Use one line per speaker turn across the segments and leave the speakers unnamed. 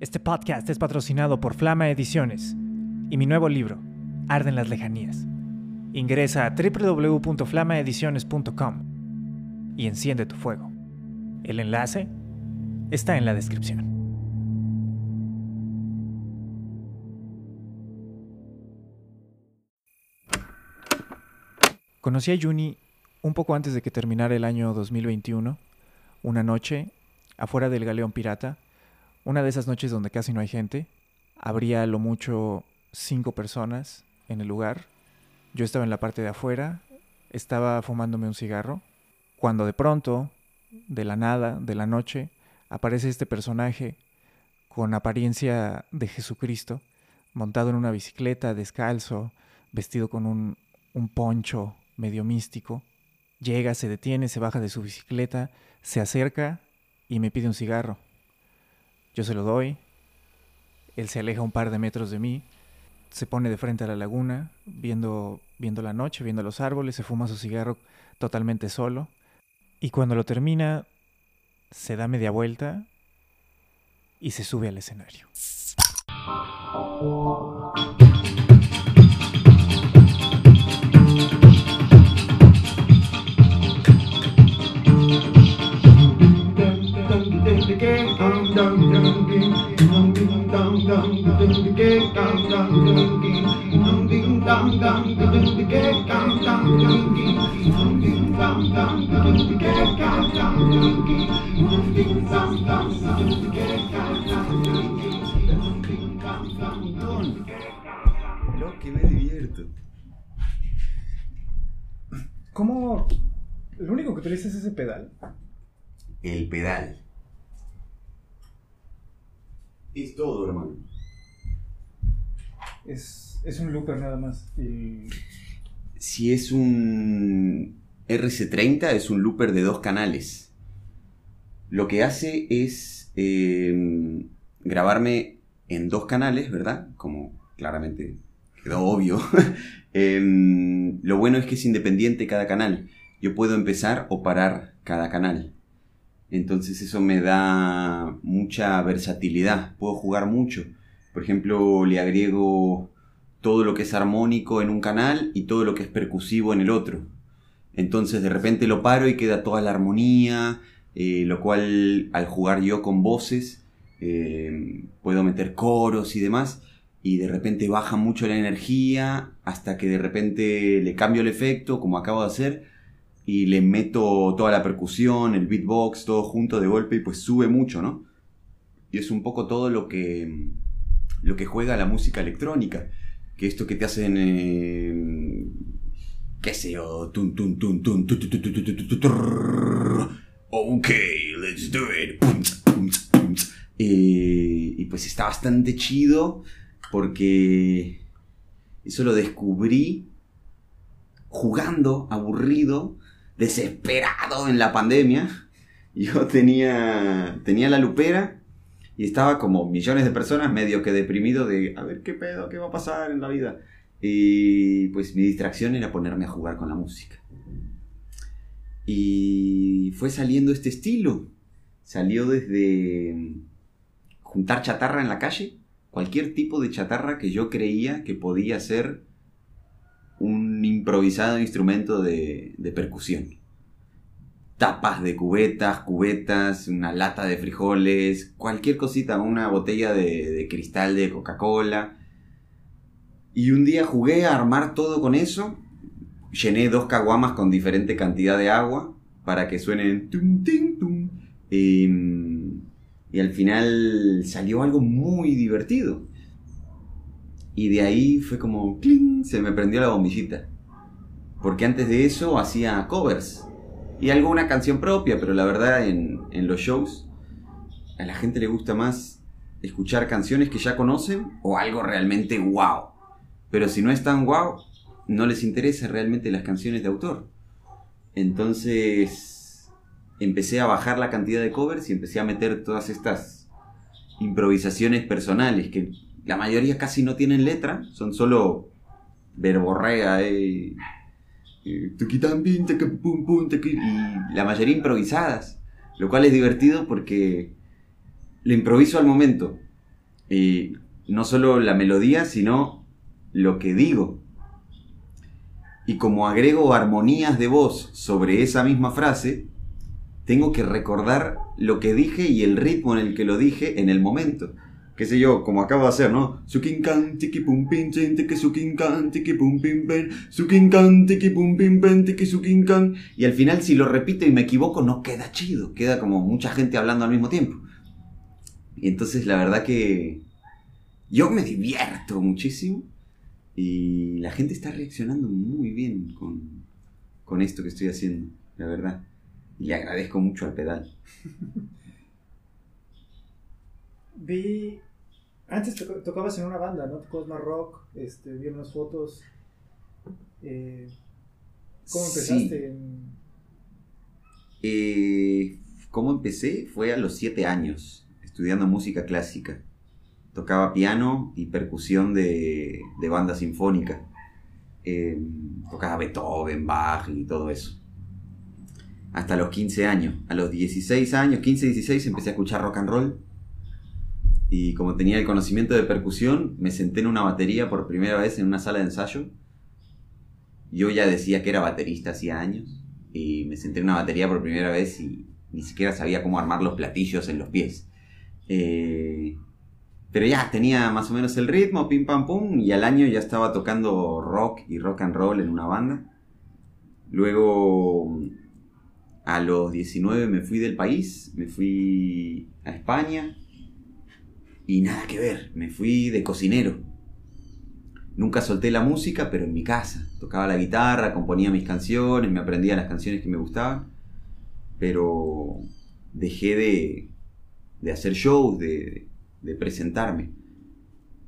Este podcast es patrocinado por Flama Ediciones y mi nuevo libro, Arden las Lejanías. Ingresa a www.flamaediciones.com y enciende tu fuego. El enlace está en la descripción. Conocí a Juni un poco antes de que terminara el año 2021, una noche, afuera del Galeón Pirata, una de esas noches donde casi no hay gente. Habría lo mucho cinco personas en el lugar. Yo estaba en la parte de afuera, estaba fumándome un cigarro, cuando de pronto, de la nada, de la noche, aparece este personaje con apariencia de Jesucristo, montado en una bicicleta, descalzo, vestido con un, un poncho medio místico. Llega, se detiene, se baja de su bicicleta, se acerca y me pide un cigarro. Yo se lo doy. Él se aleja un par de metros de mí, se pone de frente a la laguna, viendo, viendo la noche, viendo los árboles, se fuma su cigarro totalmente solo. Y cuando lo termina, se da media vuelta y se sube al escenario.
Lo que me divierto.
¿Cómo? Lo único que utilizas es ese pedal.
El pedal. Es todo, hermano.
Es, es un looper nada más. Y
Si es un RC30, es un looper de dos canales. Lo que hace es eh, grabarme en dos canales, ¿verdad? Como claramente quedó obvio. Em, lo bueno es que es independiente cada canal. Yo puedo empezar o parar cada canal. Entonces eso me da mucha versatilidad. Puedo jugar mucho. Por ejemplo, le agrego todo lo que es armónico en un canal y todo lo que es percusivo en el otro. Entonces de repente lo paro y queda toda la armonía, eh, lo cual al jugar yo con voces eh, puedo meter coros y demás y de repente baja mucho la energía hasta que de repente le cambio el efecto como acabo de hacer y le meto toda la percusión, el beatbox, todo junto de golpe y pues sube mucho, ¿no? Y es un poco todo lo que lo que juega la música electrónica, que esto que te hacen eh, qué sé yo, tun tun tun tun tu, tu, tu, tu, tu, tu, tu, Y pues está bastante chido porque eso lo descubrí jugando, aburrido, desesperado en la pandemia. Yo tenía, tenía la lupera y estaba como millones de personas medio que deprimido de a ver qué pedo, qué va a pasar en la vida. Y pues mi distracción era ponerme a jugar con la música. Y fue saliendo este estilo. Salió desde juntar chatarra en la calle, cualquier tipo de chatarra que yo creía que podía ser un improvisado instrumento de, percusión. Tapas de cubetas, cubetas, una lata de frijoles, cualquier cosita, una botella de, cristal de Coca-Cola. Y un día jugué a armar todo con eso. Llené dos caguamas con diferente cantidad de agua para que suenen tum, tin, tum. Em, y al final salió algo muy divertido. Y de ahí fue como, ¡cling! se me prendió la bombillita. Porque antes de eso hacía covers. Y alguna canción propia, pero la verdad en, en los shows a la gente le gusta más escuchar canciones que ya conocen o algo realmente wow. Pero si no es tan wow, no les interesa realmente las canciones de autor. Entonces empecé a bajar la cantidad de covers y empecé a meter todas estas improvisaciones personales que la mayoría casi no tienen letra, son solo verborrea eh, eh, y la mayoría improvisadas, lo cual es divertido porque lo improviso al momento. Y no solo la melodía, sino lo que digo. Y como agrego armonías de voz sobre esa misma frase, tengo que recordar lo que dije y el ritmo en el que lo dije en el momento. Qué sé yo, como acabo de hacer, ¿no? Y al final, si lo repito y me equivoco, no queda chido. Queda como mucha gente hablando al mismo tiempo. Y entonces, la verdad que yo me divierto muchísimo. Y la gente está reaccionando muy bien con, con esto que estoy haciendo, la verdad. Y le agradezco mucho al pedal.
Vi. Antes tocabas en una banda, ¿no? Tocabas más rock, este, vi unas fotos. Eh, ¿Cómo empezaste?
Eh, ¿Cómo empecé? Fue a los siete años, estudiando música clásica tocaba piano y percusión de, banda sinfónica. Em, tocaba Beethoven, Bach y todo eso. Hasta los 15 años. A los 16 años, 15, 16, empecé a escuchar rock and roll. Y como tenía el conocimiento de percusión, me senté en una batería por primera vez en una sala de ensayo. Yo ya decía que era baterista hacía años. Y me senté en una batería por primera vez y ni siquiera sabía cómo armar los platillos en los pies. Eh, pero ya tenía más o menos el ritmo, pim pam pum, y al año ya estaba tocando rock y rock and roll en una banda. Luego, a los 19 me fui del país, me fui a España y nada que ver, me fui de cocinero. Nunca solté la música, pero en mi casa. Tocaba la guitarra, componía mis canciones, me aprendía las canciones que me gustaban, pero dejé de, de hacer shows, de, de presentarme.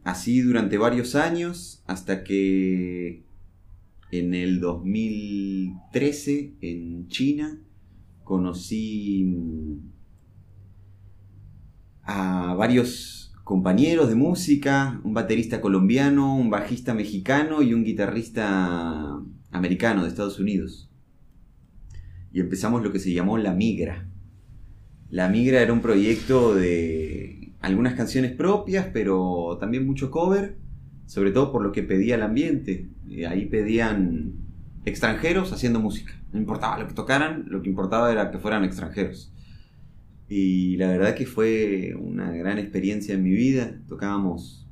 Así durante varios años, hasta que en el 2013 en China conocí mm, a varios compañeros de música, un baterista colombiano, un bajista mexicano y un guitarrista americano de Estados Unidos. Y empezamos lo que se llamó La Migra. La Migra era un proyecto de algunas canciones propias, pero también mucho cover, sobre todo por lo que pedía el ambiente. Eh, ahí pedían extranjeros haciendo música. No importaba lo que tocaran, lo que importaba era que fueran extranjeros. Y la verdad que fue una gran experiencia en mi vida. Tocábamos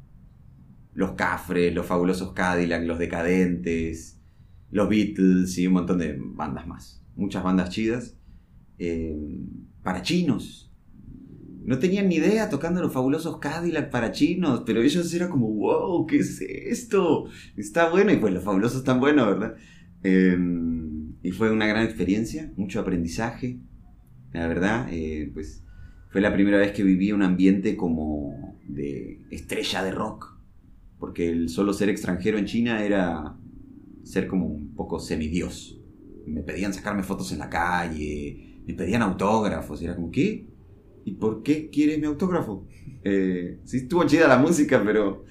los Cafres, los fabulosos Cadillac, los Decadentes, los Beatles y un montón de bandas más. Muchas bandas chidas. Eh, para chinos, no tenían ni idea tocando los fabulosos Cadillac para chinos, pero ellos eran como, wow, ¿qué es esto? Está bueno, y pues los fabulosos están buenos, ¿verdad? Em, y fue una gran experiencia, mucho aprendizaje, la verdad, eh, pues fue la primera vez que viví un ambiente como de estrella de rock, porque el solo ser extranjero en China era ser como un poco semidios. Me pedían sacarme fotos en la calle, me pedían autógrafos, era como, ¿qué? ¿y por qué quieres mi autógrafo? Eh, sí, estuvo chida la música, pero...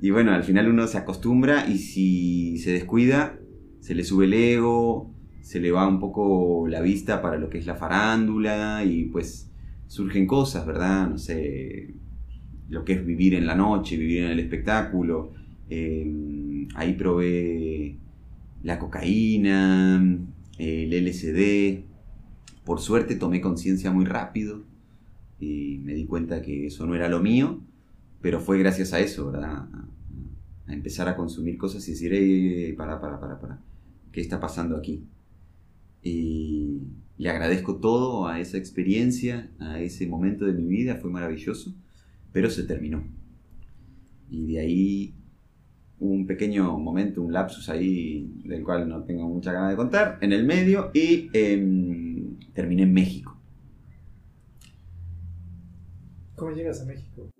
Y bueno, al final uno se acostumbra y si se descuida, se le sube el ego, se le va un poco la vista para lo que es la farándula y pues surgen cosas, ¿verdad? No sé, lo que es vivir en la noche, vivir en el espectáculo. Eh, ahí probé la cocaína, el LSD. Por suerte tomé conciencia muy rápido y me di cuenta que eso no era lo mío, pero fue gracias a eso, ¿verdad? A, empezar a consumir cosas y decir, para, para, para, para, ¿qué está pasando aquí? Y le agradezco todo a esa experiencia, a ese momento de mi vida, fue maravilloso, pero se terminó. Y de ahí un pequeño momento, un lapsus ahí del cual no tengo mucha ganas de contar, en el medio y em, terminé en México.
¿Cómo llegas a México?